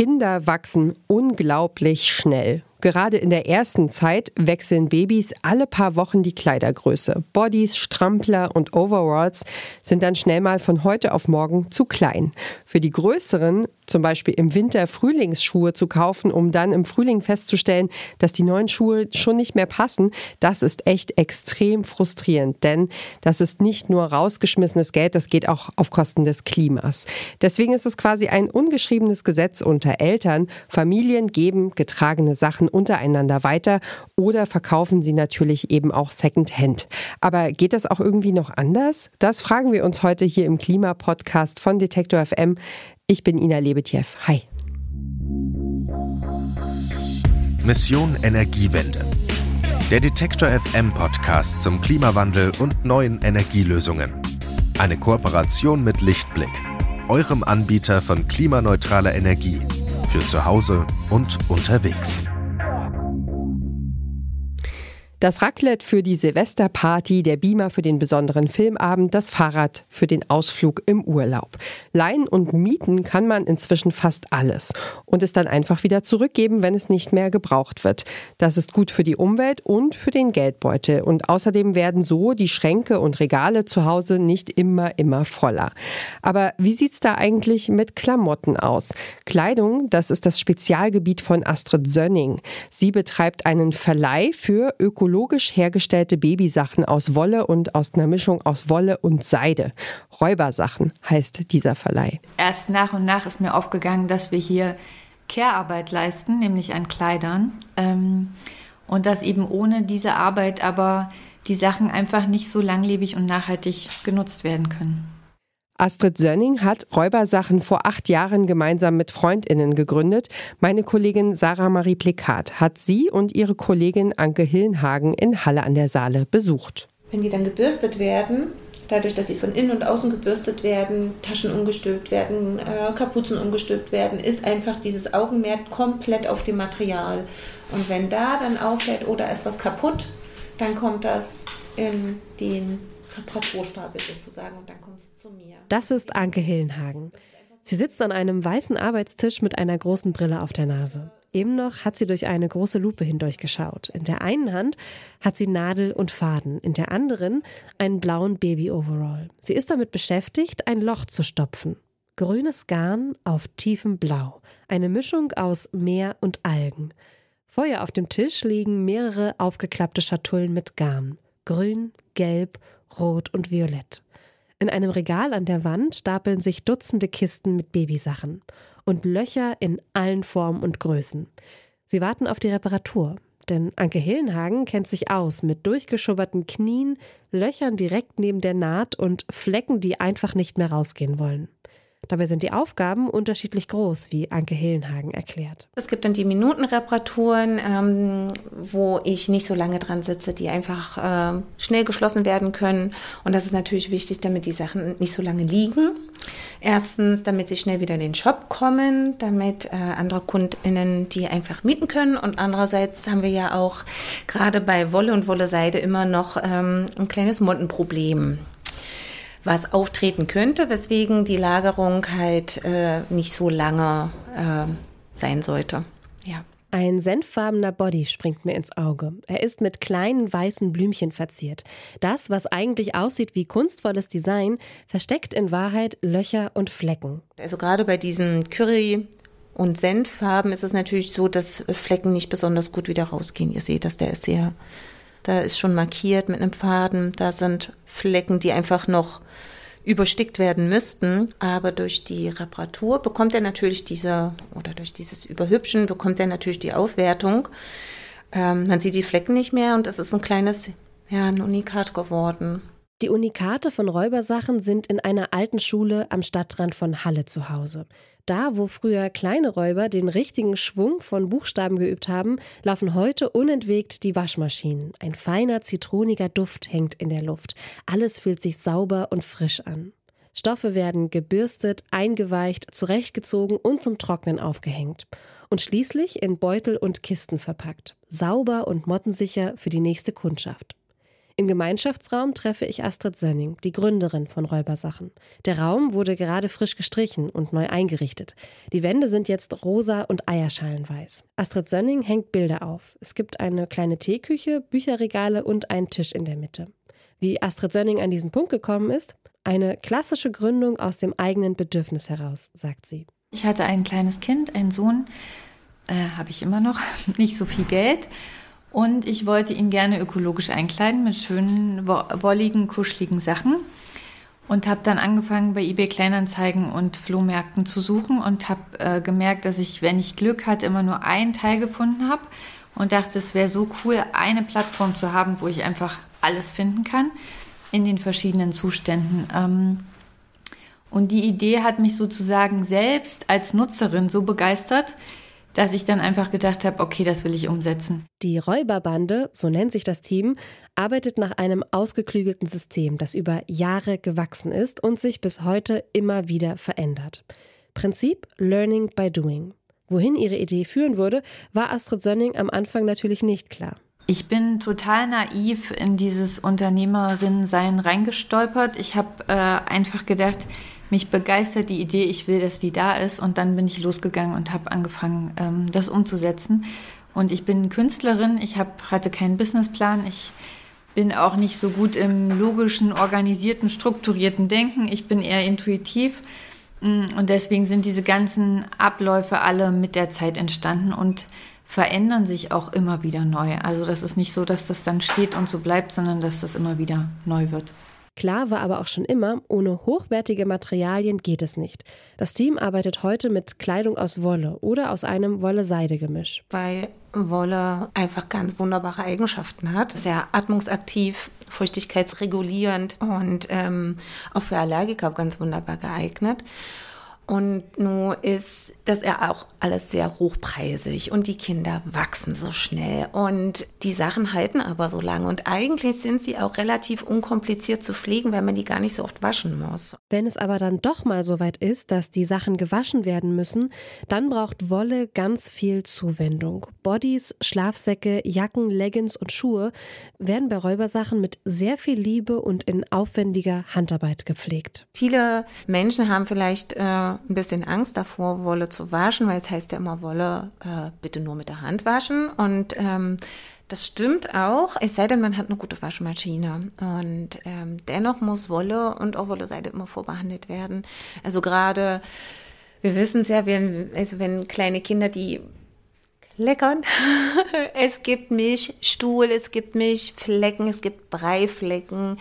Kinder wachsen unglaublich schnell. Gerade in der ersten Zeit wechseln Babys alle paar Wochen die Kleidergröße. Bodies, Strampler und Overalls sind dann schnell mal von heute auf morgen zu klein. Für die größeren, zum Beispiel im Winter Frühlingsschuhe zu kaufen, um dann im Frühling festzustellen, dass die neuen Schuhe schon nicht mehr passen, das ist echt extrem frustrierend, denn das ist nicht nur rausgeschmissenes Geld, das geht auch auf Kosten des Klimas. Deswegen ist es quasi ein ungeschriebenes Gesetz unter Eltern. Familien geben getragene Sachen untereinander weiter oder verkaufen sie natürlich eben auch Secondhand. Aber geht das auch irgendwie noch anders? Das fragen wir uns heute hier im Klimapodcast von Detektor FM. Ich bin Ina Lebetjew. Hi. Mission Energiewende. Der Detektor FM Podcast zum Klimawandel und neuen Energielösungen. Eine Kooperation mit Lichtblick, eurem Anbieter von klimaneutraler Energie für zu Hause und unterwegs. Das Raclette für die Silvesterparty, der Beamer für den besonderen Filmabend, das Fahrrad für den Ausflug im Urlaub. Leihen und mieten kann man inzwischen fast alles und es dann einfach wieder zurückgeben, wenn es nicht mehr gebraucht wird. Das ist gut für die Umwelt und für den Geldbeutel und außerdem werden so die Schränke und Regale zu Hause nicht immer, immer voller. Aber wie sieht's da eigentlich mit Klamotten aus? Kleidung, das ist das Spezialgebiet von Astrid Sönning. Sie betreibt einen Verleih für Ökologie ökologisch hergestellte Babysachen aus Wolle und aus einer Mischung aus Wolle und Seide. Räubersachen heißt dieser Verleih. Erst nach und nach ist mir aufgegangen, dass wir hier Care-Arbeit leisten, nämlich an Kleidern. Ähm, und dass eben ohne diese Arbeit aber die Sachen einfach nicht so langlebig und nachhaltig genutzt werden können. Astrid Sönning hat Räubersachen vor acht Jahren gemeinsam mit FreundInnen gegründet. Meine Kollegin Sarah Marie Plikat hat sie und ihre Kollegin Anke Hillenhagen in Halle an der Saale besucht. Wenn die dann gebürstet werden, dadurch, dass sie von innen und außen gebürstet werden, Taschen umgestülpt werden, äh, Kapuzen umgestülpt werden, ist einfach dieses Augenmerk komplett auf dem Material. Und wenn da dann auffällt oder ist was kaputt, dann kommt das in den Reparaturstapel sozusagen und dann kommt es zu mir. Das ist Anke Hillenhagen. Sie sitzt an einem weißen Arbeitstisch mit einer großen Brille auf der Nase. Eben noch hat sie durch eine große Lupe hindurchgeschaut. In der einen Hand hat sie Nadel und Faden, in der anderen einen blauen Baby-Overall. Sie ist damit beschäftigt, ein Loch zu stopfen. Grünes Garn auf tiefem Blau. Eine Mischung aus Meer und Algen. Vor ihr auf dem Tisch liegen mehrere aufgeklappte Schatullen mit Garn. Grün, gelb Rot und Violett. In einem Regal an der Wand stapeln sich Dutzende Kisten mit Babysachen und Löcher in allen Formen und Größen. Sie warten auf die Reparatur, denn Anke Hillenhagen kennt sich aus mit durchgeschubberten Knien, Löchern direkt neben der Naht und Flecken, die einfach nicht mehr rausgehen wollen. Dabei sind die Aufgaben unterschiedlich groß, wie Anke Hillenhagen erklärt. Es gibt dann die Minutenreparaturen, ähm, wo ich nicht so lange dran sitze, die einfach äh, schnell geschlossen werden können. Und das ist natürlich wichtig, damit die Sachen nicht so lange liegen. Erstens, damit sie schnell wieder in den Shop kommen, damit äh, andere KundInnen die einfach mieten können. Und andererseits haben wir ja auch gerade bei Wolle und Wolle-Seide immer noch ähm, ein kleines Mottenproblem was auftreten könnte, weswegen die Lagerung halt äh, nicht so lange äh, sein sollte. Ja. Ein senffarbener Body springt mir ins Auge. Er ist mit kleinen weißen Blümchen verziert. Das, was eigentlich aussieht wie kunstvolles Design, versteckt in Wahrheit Löcher und Flecken. Also gerade bei diesen Curry und Senffarben ist es natürlich so, dass Flecken nicht besonders gut wieder rausgehen. Ihr seht das, der ist sehr da ist schon markiert mit einem Faden. Da sind Flecken, die einfach noch überstickt werden müssten. Aber durch die Reparatur bekommt er natürlich diese, oder durch dieses Überhübschen bekommt er natürlich die Aufwertung. Ähm, man sieht die Flecken nicht mehr und es ist ein kleines, ja, ein Unikat geworden. Die Unikate von Räubersachen sind in einer alten Schule am Stadtrand von Halle zu Hause. Da, wo früher kleine Räuber den richtigen Schwung von Buchstaben geübt haben, laufen heute unentwegt die Waschmaschinen. Ein feiner, zitroniger Duft hängt in der Luft. Alles fühlt sich sauber und frisch an. Stoffe werden gebürstet, eingeweicht, zurechtgezogen und zum Trocknen aufgehängt. Und schließlich in Beutel und Kisten verpackt. Sauber und mottensicher für die nächste Kundschaft. Im Gemeinschaftsraum treffe ich Astrid Sönning, die Gründerin von Räubersachen. Der Raum wurde gerade frisch gestrichen und neu eingerichtet. Die Wände sind jetzt rosa und eierschalenweiß. Astrid Sönning hängt Bilder auf. Es gibt eine kleine Teeküche, Bücherregale und einen Tisch in der Mitte. Wie Astrid Sönning an diesen Punkt gekommen ist? Eine klassische Gründung aus dem eigenen Bedürfnis heraus, sagt sie. Ich hatte ein kleines Kind, einen Sohn, äh, habe ich immer noch, nicht so viel Geld und ich wollte ihn gerne ökologisch einkleiden mit schönen, wolligen, kuscheligen Sachen. Und habe dann angefangen, bei eBay Kleinanzeigen und Flohmärkten zu suchen und habe äh, gemerkt, dass ich, wenn ich Glück hatte, immer nur einen Teil gefunden habe und dachte, es wäre so cool, eine Plattform zu haben, wo ich einfach alles finden kann in den verschiedenen Zuständen. Ähm, und die Idee hat mich sozusagen selbst als Nutzerin so begeistert, dass ich dann einfach gedacht habe, okay, das will ich umsetzen. Die Räuberbande, so nennt sich das Team, arbeitet nach einem ausgeklügelten System, das über Jahre gewachsen ist und sich bis heute immer wieder verändert. Prinzip Learning by Doing. Wohin ihre Idee führen würde, war Astrid Sönning am Anfang natürlich nicht klar. Ich bin total naiv in dieses Unternehmerin-Sein reingestolpert. Ich habe äh, einfach gedacht, mich begeistert die Idee, ich will, dass die da ist. Und dann bin ich losgegangen und habe angefangen, ähm, das umzusetzen. Und ich bin Künstlerin, ich hab, hatte keinen Businessplan, ich bin auch nicht so gut im logischen, organisierten, strukturierten Denken. Ich bin eher intuitiv. Mm, und deswegen sind diese ganzen Abläufe alle mit der Zeit entstanden und verändern sich auch immer wieder neu. Also das ist nicht so, dass das dann steht und so bleibt, sondern dass das immer wieder neu wird. Klar war aber auch schon immer, ohne hochwertige Materialien geht es nicht. Das Team arbeitet heute mit Kleidung aus Wolle oder aus einem Wolle-Seide-Gemisch. Weil Wolle einfach ganz wunderbare Eigenschaften hat. Sehr atmungsaktiv, feuchtigkeitsregulierend und ähm, auch für Allergiker ganz wunderbar geeignet. Und nun ist das ja auch alles sehr hochpreisig und die Kinder wachsen so schnell und die Sachen halten aber so lange und eigentlich sind sie auch relativ unkompliziert zu pflegen, weil man die gar nicht so oft waschen muss. Wenn es aber dann doch mal so weit ist, dass die Sachen gewaschen werden müssen, dann braucht Wolle ganz viel Zuwendung. Bodies, Schlafsäcke, Jacken, Leggings und Schuhe werden bei Räubersachen mit sehr viel Liebe und in aufwendiger Handarbeit gepflegt. Viele Menschen haben vielleicht äh, ein bisschen Angst davor, Wolle zu waschen, weil es heißt ja immer, Wolle äh, bitte nur mit der Hand waschen. Und ähm, das stimmt auch, es sei denn, man hat eine gute Waschmaschine. Und ähm, dennoch muss Wolle und auch Wolle-Seide immer vorbehandelt werden. Also gerade, wir wissen es ja, wenn, also wenn kleine Kinder, die leckern. es gibt Milchstuhl, es gibt Milchflecken, es gibt Breiflecken,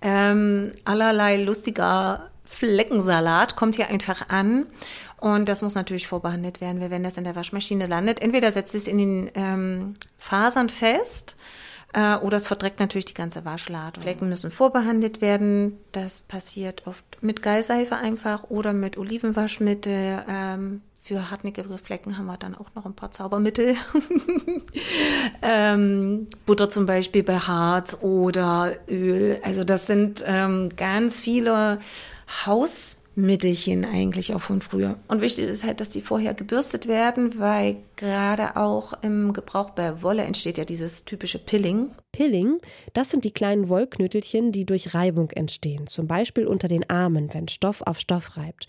ähm, allerlei lustiger Fleckensalat kommt hier einfach an. Und das muss natürlich vorbehandelt werden, weil wenn das in der Waschmaschine landet, entweder setzt es in den ähm, Fasern fest äh, oder es verdreckt natürlich die ganze Waschlade. Flecken müssen vorbehandelt werden. Das passiert oft mit Geiseife einfach oder mit Olivenwaschmittel. Ähm, für hartnäckige Flecken haben wir dann auch noch ein paar Zaubermittel. ähm, Butter zum Beispiel bei Harz oder Öl. Also das sind ähm, ganz viele Hausmittelchen eigentlich auch von früher. Und wichtig ist halt, dass die vorher gebürstet werden, weil gerade auch im Gebrauch bei Wolle entsteht ja dieses typische Pilling. Pilling, das sind die kleinen Wollknötelchen, die durch Reibung entstehen, zum Beispiel unter den Armen, wenn Stoff auf Stoff reibt.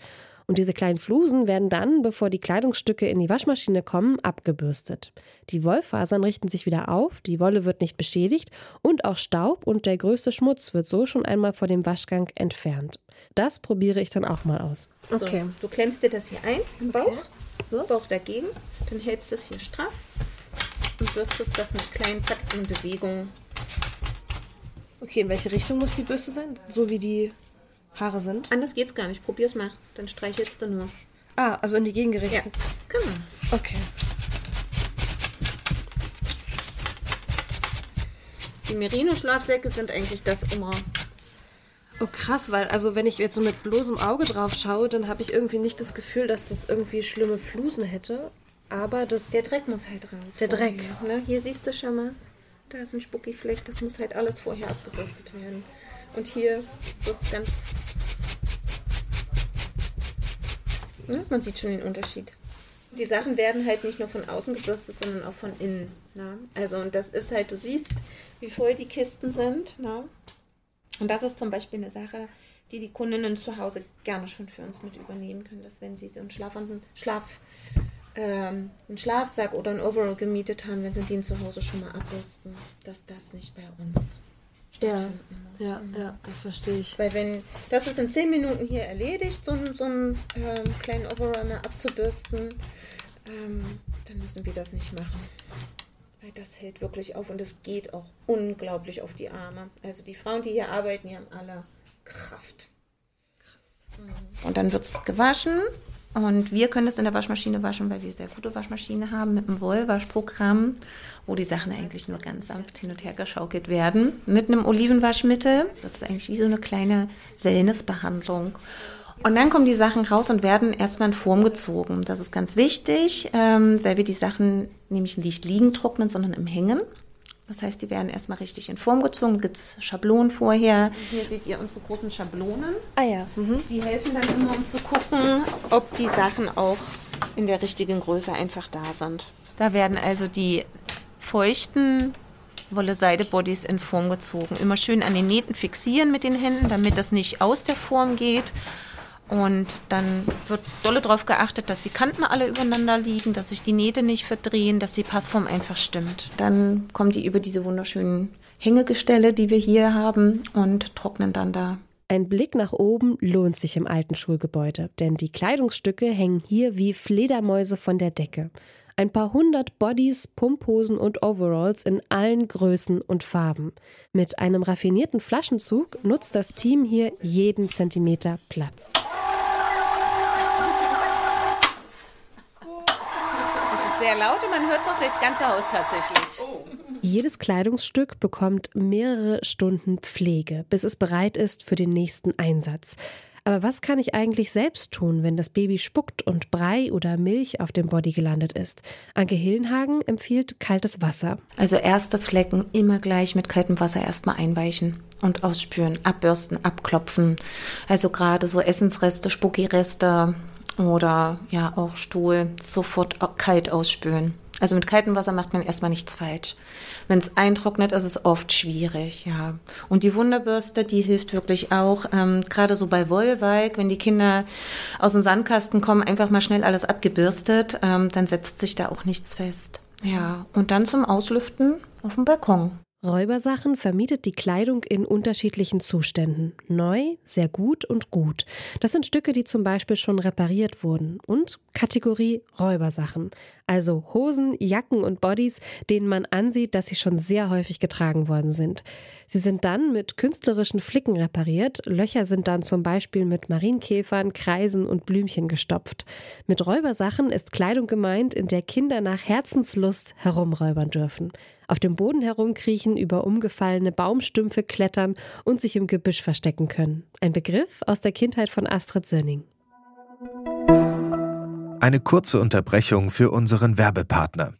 Und diese kleinen Flusen werden dann, bevor die Kleidungsstücke in die Waschmaschine kommen, abgebürstet. Die Wollfasern richten sich wieder auf, die Wolle wird nicht beschädigt und auch Staub und der größte Schmutz wird so schon einmal vor dem Waschgang entfernt. Das probiere ich dann auch mal aus. Okay, so, du klemmst dir das hier ein im Bauch, okay. so, Bauch dagegen, dann hältst du es hier straff und bürstest das mit kleinen Zack in Bewegung. Okay, in welche Richtung muss die Bürste sein? So wie die Haare sind? Anders geht's gar nicht. Probier's mal. Dann streichelst du nur. Ah, also in die Gegengerichtung. Ja, genau. Okay. Die Merino-Schlafsäcke sind eigentlich das immer. Oh krass, weil also wenn ich jetzt so mit bloßem Auge drauf schaue, dann habe ich irgendwie nicht das Gefühl, dass das irgendwie schlimme Flusen hätte. Aber das. Der Dreck muss halt raus. Der Dreck. Ne? Hier siehst du schon mal. Da ist ein Spuckifleck. Das muss halt alles vorher abgebürstet werden. Und hier ist es ganz. Ja, man sieht schon den Unterschied. Die Sachen werden halt nicht nur von außen gebürstet, sondern auch von innen. Ne? Also, und das ist halt, du siehst, wie voll die Kisten sind. Ne? Und das ist zum Beispiel eine Sache, die die Kundinnen zu Hause gerne schon für uns mit übernehmen können, dass wenn sie so einen schlafenden Schlaf, ähm, einen Schlafsack oder ein Overall gemietet haben, wenn sie den zu Hause schon mal abrüsten, dass das nicht bei uns ja. Ja, mhm. ja, das verstehe ich. Weil wenn, das ist in zehn Minuten hier erledigt, so, so einen ähm, kleinen mal abzubürsten, ähm, dann müssen wir das nicht machen. Weil das hält wirklich auf und es geht auch unglaublich auf die Arme. Also die Frauen, die hier arbeiten, die haben alle Kraft. Und dann wird es gewaschen und wir können es in der Waschmaschine waschen, weil wir sehr gute Waschmaschine haben mit einem Wollwaschprogramm, wo die Sachen eigentlich nur ganz sanft hin und her geschaukelt werden. Mit einem Olivenwaschmittel. Das ist eigentlich wie so eine kleine Wellnessbehandlung. Und dann kommen die Sachen raus und werden erstmal in Form gezogen. Das ist ganz wichtig, ähm, weil wir die Sachen nämlich nicht liegen trocknen, sondern im Hängen. Das heißt, die werden erstmal richtig in Form gezogen. Da gibt es Schablonen vorher. Hier seht ihr unsere großen Schablonen. Ah ja. Mhm. Die helfen dann immer, um zu gucken, ob die Sachen auch in der richtigen Größe einfach da sind. Da werden also die feuchten Wolle-Seide-Bodies in Form gezogen. Immer schön an den Nähten fixieren mit den Händen, damit das nicht aus der Form geht. Und dann wird dolle darauf geachtet, dass die Kanten alle übereinander liegen, dass sich die Nähte nicht verdrehen, dass die Passform einfach stimmt. Dann kommen die über diese wunderschönen Hängegestelle, die wir hier haben, und trocknen dann da. Ein Blick nach oben lohnt sich im alten Schulgebäude, denn die Kleidungsstücke hängen hier wie Fledermäuse von der Decke. Ein paar hundert Bodies, Pumphosen und Overalls in allen Größen und Farben. Mit einem raffinierten Flaschenzug nutzt das Team hier jeden Zentimeter Platz. Es ist sehr laut und man hört es auch durchs ganze Haus tatsächlich. Jedes Kleidungsstück bekommt mehrere Stunden Pflege, bis es bereit ist für den nächsten Einsatz. Aber was kann ich eigentlich selbst tun, wenn das Baby spuckt und Brei oder Milch auf dem Body gelandet ist? Anke Hillenhagen empfiehlt kaltes Wasser. Also erste Flecken immer gleich mit kaltem Wasser erstmal einweichen und ausspüren, abbürsten, abklopfen. Also gerade so Essensreste, Spuckireste oder ja auch Stuhl sofort kalt ausspülen. Also mit kaltem Wasser macht man erstmal nichts falsch. Wenn es eintrocknet, ist es oft schwierig, ja. Und die Wunderbürste, die hilft wirklich auch, ähm, gerade so bei Wollweig, wenn die Kinder aus dem Sandkasten kommen, einfach mal schnell alles abgebürstet, ähm, dann setzt sich da auch nichts fest. Ja, und dann zum Auslüften auf dem Balkon. Räubersachen vermietet die Kleidung in unterschiedlichen Zuständen. Neu, sehr gut und gut. Das sind Stücke, die zum Beispiel schon repariert wurden. Und Kategorie Räubersachen. Also Hosen, Jacken und Bodies, denen man ansieht, dass sie schon sehr häufig getragen worden sind. Sie sind dann mit künstlerischen Flicken repariert. Löcher sind dann zum Beispiel mit Marienkäfern, Kreisen und Blümchen gestopft. Mit Räubersachen ist Kleidung gemeint, in der Kinder nach Herzenslust herumräubern dürfen auf dem Boden herumkriechen, über umgefallene Baumstümpfe klettern und sich im Gebüsch verstecken können. Ein Begriff aus der Kindheit von Astrid Sönning. Eine kurze Unterbrechung für unseren Werbepartner.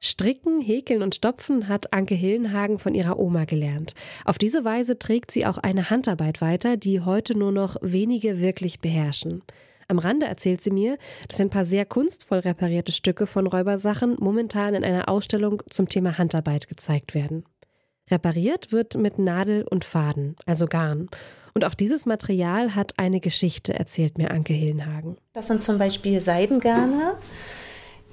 Stricken, Häkeln und Stopfen hat Anke Hillenhagen von ihrer Oma gelernt. Auf diese Weise trägt sie auch eine Handarbeit weiter, die heute nur noch wenige wirklich beherrschen. Am Rande erzählt sie mir, dass ein paar sehr kunstvoll reparierte Stücke von Räubersachen momentan in einer Ausstellung zum Thema Handarbeit gezeigt werden. Repariert wird mit Nadel und Faden, also Garn. Und auch dieses Material hat eine Geschichte, erzählt mir Anke Hillenhagen. Das sind zum Beispiel Seidengarne.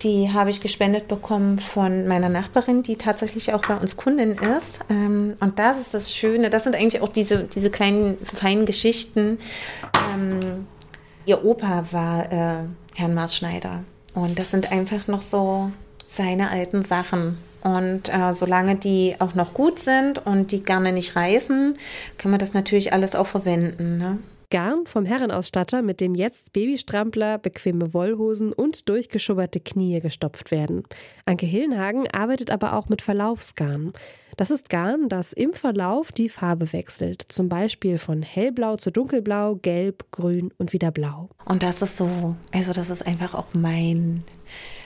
Die habe ich gespendet bekommen von meiner Nachbarin, die tatsächlich auch bei uns Kundin ist. Ähm, und das ist das Schöne. Das sind eigentlich auch diese, diese kleinen, feinen Geschichten. Ähm, ihr Opa war äh, Herrn Maßschneider. Und das sind einfach noch so seine alten Sachen. Und äh, solange die auch noch gut sind und die gerne nicht reißen, können wir das natürlich alles auch verwenden. Ne? Garn vom Herrenausstatter, mit dem jetzt Babystrampler, bequeme Wollhosen und durchgeschubberte Knie gestopft werden. Anke Hillenhagen arbeitet aber auch mit Verlaufsgarn. Das ist Garn, das im Verlauf die Farbe wechselt. Zum Beispiel von hellblau zu dunkelblau, gelb, grün und wieder blau. Und das ist so, also das ist einfach auch mein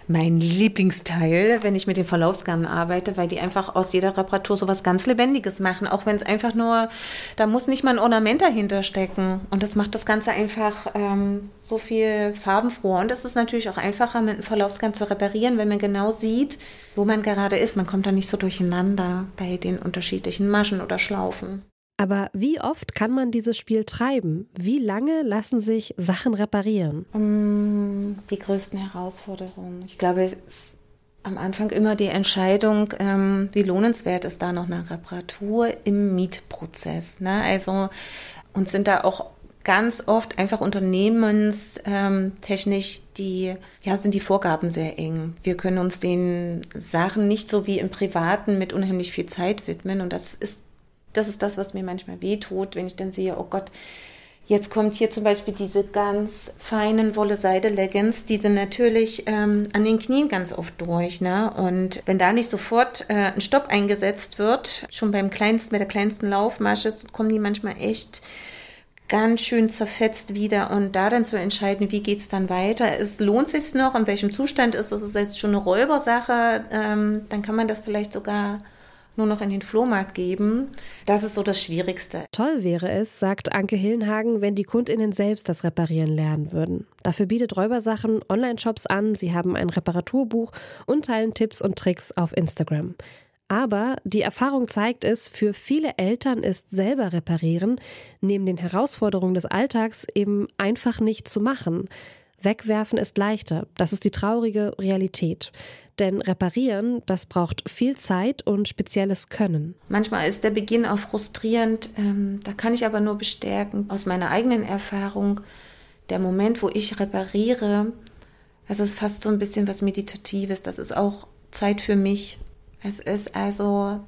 mein Lieblingsteil, wenn ich mit den Verlaufsgarnen arbeite, weil die einfach aus jeder Reparatur so was ganz Lebendiges machen. Auch wenn es einfach nur, da muss nicht mal ein Ornament dahinter stecken. Und das macht das Ganze einfach ähm, so viel farbenfroher. Und es ist natürlich auch einfacher, mit einem Verlaufsgarn zu reparieren, wenn man genau sieht, wo man gerade ist. Man kommt da nicht so durcheinander bei den unterschiedlichen Maschen oder Schlaufen. Aber wie oft kann man dieses Spiel treiben? Wie lange lassen sich Sachen reparieren? Die größten Herausforderungen. Ich glaube, es ist am Anfang immer die Entscheidung, ähm, wie lohnenswert ist da noch eine Reparatur im Mietprozess. Ne? Also uns sind da auch ganz oft einfach unternehmenstechnisch die, ja, sind die Vorgaben sehr eng. Wir können uns den Sachen nicht so wie im Privaten mit unheimlich viel Zeit widmen und das ist das ist das, was mir manchmal wehtut, wenn ich dann sehe, oh Gott, Jetzt kommt hier zum Beispiel diese ganz feinen Wolle-Seide-Leggings, die sind natürlich ähm, an den Knien ganz oft durch. Ne? Und wenn da nicht sofort äh, ein Stopp eingesetzt wird, schon beim kleinsten, mit der kleinsten Laufmasche, kommen die manchmal echt ganz schön zerfetzt wieder. Und da dann zu entscheiden, wie geht es dann weiter, es lohnt sich noch, in welchem Zustand ist es, ist jetzt schon eine Räubersache, ähm, dann kann man das vielleicht sogar nur noch in den Flohmarkt geben. Das ist so das Schwierigste. Toll wäre es, sagt Anke Hillenhagen, wenn die KundInnen selbst das Reparieren lernen würden. Dafür bietet Räubersachen Online-Shops an, sie haben ein Reparaturbuch und teilen Tipps und Tricks auf Instagram. Aber die Erfahrung zeigt es, für viele Eltern ist selber reparieren neben den Herausforderungen des Alltags eben einfach nicht zu machen. Wegwerfen ist leichter. Das ist die traurige Realität. Denn reparieren, das braucht viel Zeit und spezielles Können. Manchmal ist der Beginn auch frustrierend. Ähm, da kann ich aber nur bestärken aus meiner eigenen Erfahrung, der Moment, wo ich repariere, das ist fast so ein bisschen was Meditatives. Das ist auch Zeit für mich. Es ist also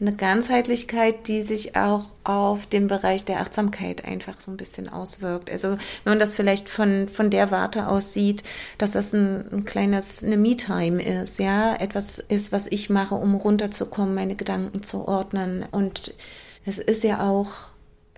eine Ganzheitlichkeit, die sich auch auf den Bereich der Achtsamkeit einfach so ein bisschen auswirkt. Also wenn man das vielleicht von, von der Warte aus sieht, dass das ein, ein kleines, eine Me-Time ist, ja, etwas ist, was ich mache, um runterzukommen, meine Gedanken zu ordnen. Und es ist ja auch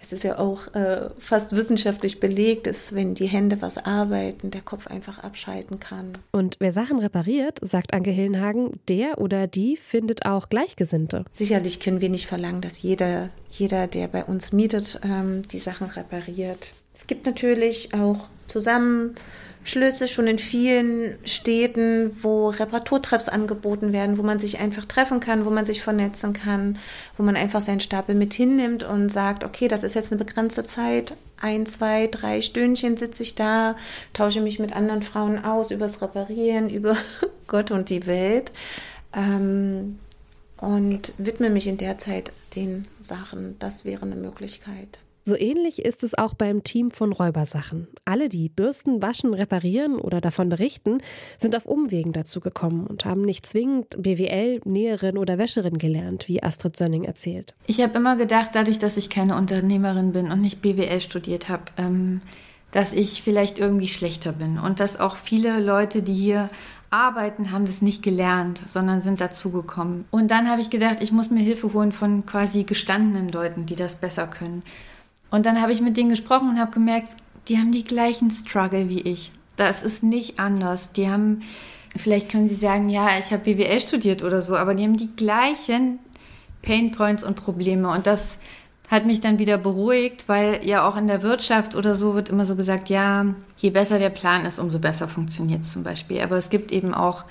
es ist ja auch äh, fast wissenschaftlich belegt, dass wenn die Hände was arbeiten, der Kopf einfach abschalten kann. Und wer Sachen repariert, sagt Anke Hillenhagen, der oder die findet auch Gleichgesinnte. Sicherlich können wir nicht verlangen, dass jeder, jeder der bei uns mietet, ähm, die Sachen repariert. Es gibt natürlich auch zusammen Schlüsse schon in vielen Städten, wo Reparaturtreffs angeboten werden, wo man sich einfach treffen kann, wo man sich vernetzen kann, wo man einfach seinen Stapel mit hinnimmt und sagt, okay, das ist jetzt eine begrenzte Zeit, ein, zwei, drei Stündchen sitze ich da, tausche mich mit anderen Frauen aus übers Reparieren, über Gott und die Welt ähm, und widme mich in der Zeit den Sachen. Das wäre eine Möglichkeit. So ähnlich ist es auch beim Team von Räubersachen. Alle, die Bürsten, Waschen, reparieren oder davon berichten, sind auf Umwegen dazu gekommen und haben nicht zwingend BWL, Näherin oder Wäscherin gelernt, wie Astrid Sönning erzählt. Ich habe immer gedacht, dadurch, dass ich keine Unternehmerin bin und nicht BWL studiert habe, ähm, dass ich vielleicht irgendwie schlechter bin und dass auch viele Leute, die hier arbeiten, haben das nicht gelernt, sondern sind dazugekommen. Und dann habe ich gedacht, ich muss mir Hilfe holen von quasi gestandenen Leuten, die das besser können. Und dann habe ich mit denen gesprochen und habe gemerkt, die haben die gleichen Struggle wie ich. Das ist nicht anders. Die haben, vielleicht können sie sagen, ja, ich habe BWL studiert oder so, aber die haben die gleichen Painpoints und Probleme. Und das hat mich dann wieder beruhigt, weil ja auch in der Wirtschaft oder so wird immer so gesagt, ja, je besser der Plan ist, umso besser funktioniert es zum Beispiel. Aber es gibt eben auch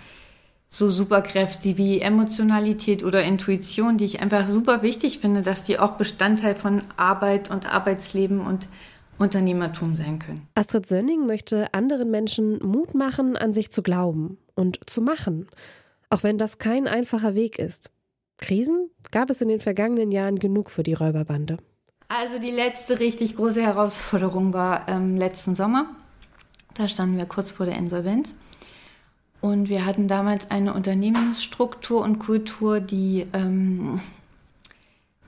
so Superkräfte wie Emotionalität oder Intuition, die ich einfach super wichtig finde, dass die auch Bestandteil von Arbeit und Arbeitsleben und Unternehmertum sein können. Astrid Sönning möchte anderen Menschen Mut machen, an sich zu glauben und zu machen, auch wenn das kein einfacher Weg ist. Krisen gab es in den vergangenen Jahren genug für die Räuberbande. Also die letzte richtig große Herausforderung war ähm, letzten Sommer. Da standen wir kurz vor der Insolvenz. Und wir hatten damals eine Unternehmensstruktur und Kultur, die ähm,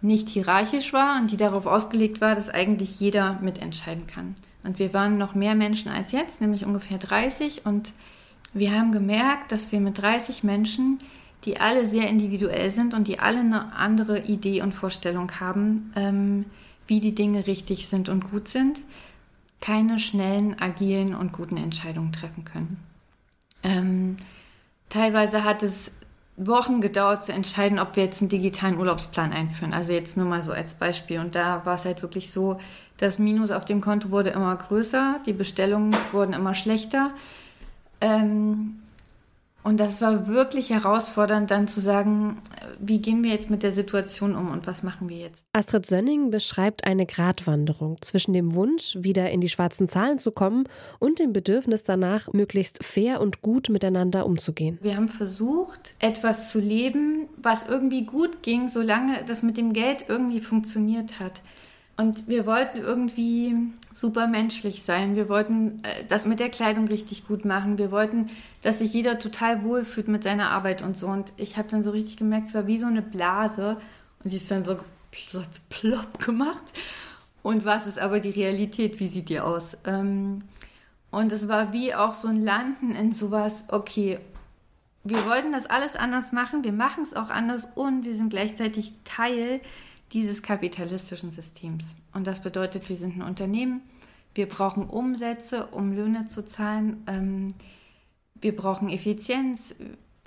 nicht hierarchisch war und die darauf ausgelegt war, dass eigentlich jeder mitentscheiden kann. Und wir waren noch mehr Menschen als jetzt, nämlich ungefähr 30. Und wir haben gemerkt, dass wir mit 30 Menschen, die alle sehr individuell sind und die alle eine andere Idee und Vorstellung haben, ähm, wie die Dinge richtig sind und gut sind, keine schnellen, agilen und guten Entscheidungen treffen können. Ähm, teilweise hat es Wochen gedauert zu entscheiden, ob wir jetzt einen digitalen Urlaubsplan einführen. Also jetzt nur mal so als Beispiel. Und da war es halt wirklich so, das Minus auf dem Konto wurde immer größer, die Bestellungen wurden immer schlechter. Ähm, und das war wirklich herausfordernd, dann zu sagen, wie gehen wir jetzt mit der Situation um und was machen wir jetzt? Astrid Sönning beschreibt eine Gratwanderung zwischen dem Wunsch, wieder in die schwarzen Zahlen zu kommen und dem Bedürfnis danach, möglichst fair und gut miteinander umzugehen. Wir haben versucht, etwas zu leben, was irgendwie gut ging, solange das mit dem Geld irgendwie funktioniert hat. Und wir wollten irgendwie super menschlich sein. Wir wollten äh, das mit der Kleidung richtig gut machen. Wir wollten, dass sich jeder total wohlfühlt mit seiner Arbeit und so. Und ich habe dann so richtig gemerkt, es war wie so eine Blase. Und die ist dann so, plopp gemacht. Und was ist aber die Realität? Wie sieht die aus? Ähm, und es war wie auch so ein Landen in sowas, okay, wir wollten das alles anders machen, wir machen es auch anders und wir sind gleichzeitig Teil dieses kapitalistischen Systems. Und das bedeutet, wir sind ein Unternehmen, wir brauchen Umsätze, um Löhne zu zahlen, ähm, wir brauchen Effizienz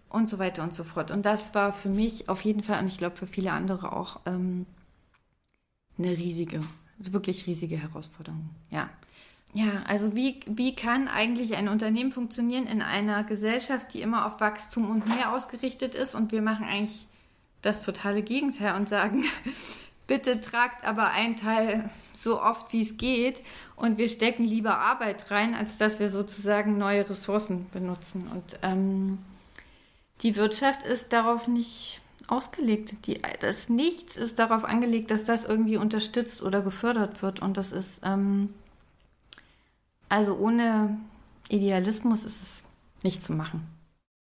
und so weiter und so fort. Und das war für mich auf jeden Fall und ich glaube für viele andere auch ähm, eine riesige, wirklich riesige Herausforderung. Ja. Ja, also wie, wie kann eigentlich ein Unternehmen funktionieren in einer Gesellschaft, die immer auf Wachstum und mehr ausgerichtet ist und wir machen eigentlich das totale Gegenteil und sagen, bitte tragt aber ein Teil so oft wie es geht und wir stecken lieber Arbeit rein, als dass wir sozusagen neue Ressourcen benutzen. Und ähm, die Wirtschaft ist darauf nicht ausgelegt. Die, das Nichts ist darauf angelegt, dass das irgendwie unterstützt oder gefördert wird. Und das ist, ähm, also ohne Idealismus ist es nicht zu machen.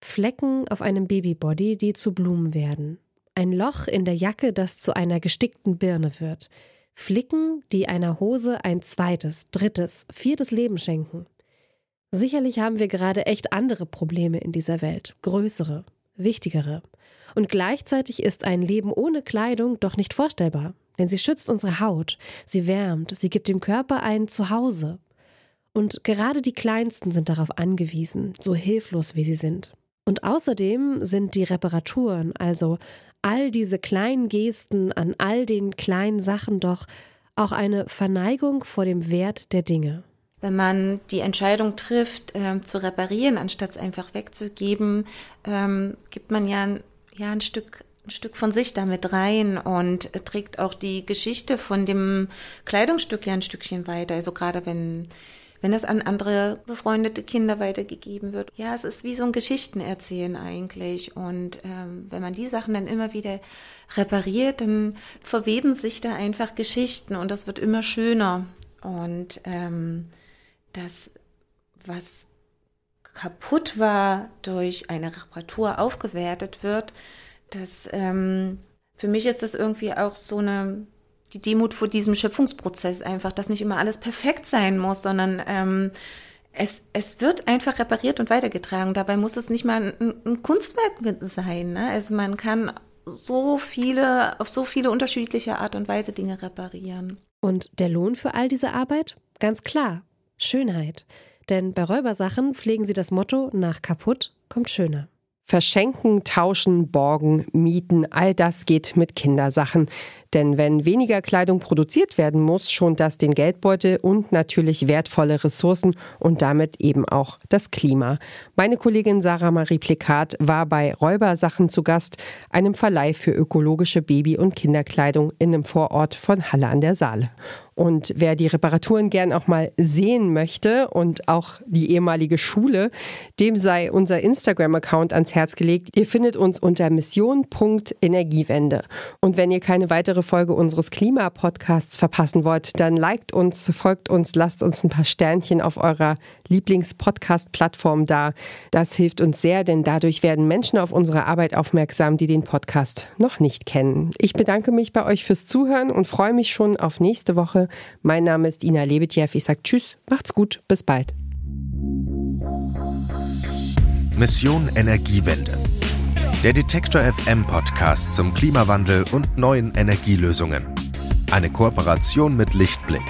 Flecken auf einem Babybody, die zu Blumen werden. Ein Loch in der Jacke, das zu einer gestickten Birne wird. Flicken, die einer Hose ein zweites, drittes, viertes Leben schenken. Sicherlich haben wir gerade echt andere Probleme in dieser Welt, größere, wichtigere. Und gleichzeitig ist ein Leben ohne Kleidung doch nicht vorstellbar, denn sie schützt unsere Haut, sie wärmt, sie gibt dem Körper ein Zuhause. Und gerade die Kleinsten sind darauf angewiesen, so hilflos wie sie sind. Und außerdem sind die Reparaturen, also all diese kleinen Gesten an all den kleinen Sachen doch auch eine Verneigung vor dem Wert der Dinge. Wenn man die Entscheidung trifft, äh, zu reparieren, anstatt es einfach wegzugeben, ähm, gibt man ja, ja ein Stück ein Stück von sich damit rein und trägt auch die Geschichte von dem Kleidungsstück ja ein Stückchen weiter. Also gerade wenn wenn das an andere befreundete Kinder weitergegeben wird. Ja, es ist wie so ein Geschichtenerzählen eigentlich. Und ähm, wenn man die Sachen dann immer wieder repariert, dann verweben sich da einfach Geschichten und das wird immer schöner. Und ähm, das, was kaputt war durch eine Reparatur aufgewertet wird, das ähm, für mich ist das irgendwie auch so eine die Demut vor diesem Schöpfungsprozess einfach, dass nicht immer alles perfekt sein muss, sondern ähm, es, es wird einfach repariert und weitergetragen. Dabei muss es nicht mal ein, ein Kunstwerk sein. Ne? Also man kann so viele, auf so viele unterschiedliche Art und Weise Dinge reparieren. Und der Lohn für all diese Arbeit? Ganz klar, Schönheit. Denn bei Räubersachen pflegen sie das Motto, nach kaputt kommt schöner. Verschenken, tauschen, borgen, mieten, all das geht mit Kindersachen. Denn wenn weniger Kleidung produziert werden muss, schont das den Geldbeutel und natürlich wertvolle Ressourcen und damit eben auch das Klima. Meine Kollegin Sarah Marie Plikat war bei Räubersachen zu Gast, einem Verleih für ökologische Baby- und Kinderkleidung in einem Vorort von Halle an der Saale. Und wer die Reparaturen gern auch mal sehen möchte und auch die ehemalige Schule, dem sei unser Instagram-Account ans Herz gelegt. Ihr findet uns unter mission.energiewende. Und wenn ihr keine weitere Folge unseres Klimapodcasts verpassen wollt, dann liked uns, folgt uns, lasst uns ein paar Sternchen auf eurer Lieblings-Podcast-Plattform dar. Das hilft uns sehr, denn dadurch werden Menschen auf unsere Arbeit aufmerksam, die den Podcast noch nicht kennen. Ich bedanke mich bei euch fürs Zuhören und freue mich schon auf nächste Woche. Mein Name ist Ina Lebetjew. Ich sage Tschüss, macht's gut, bis bald. Mission Energiewende. Der Detektor FM Podcast zum Klimawandel und neuen Energielösungen. Eine Kooperation mit Lichtblick,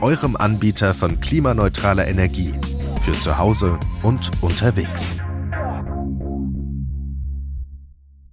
eurem Anbieter von klimaneutraler Energie für zu Hause und unterwegs.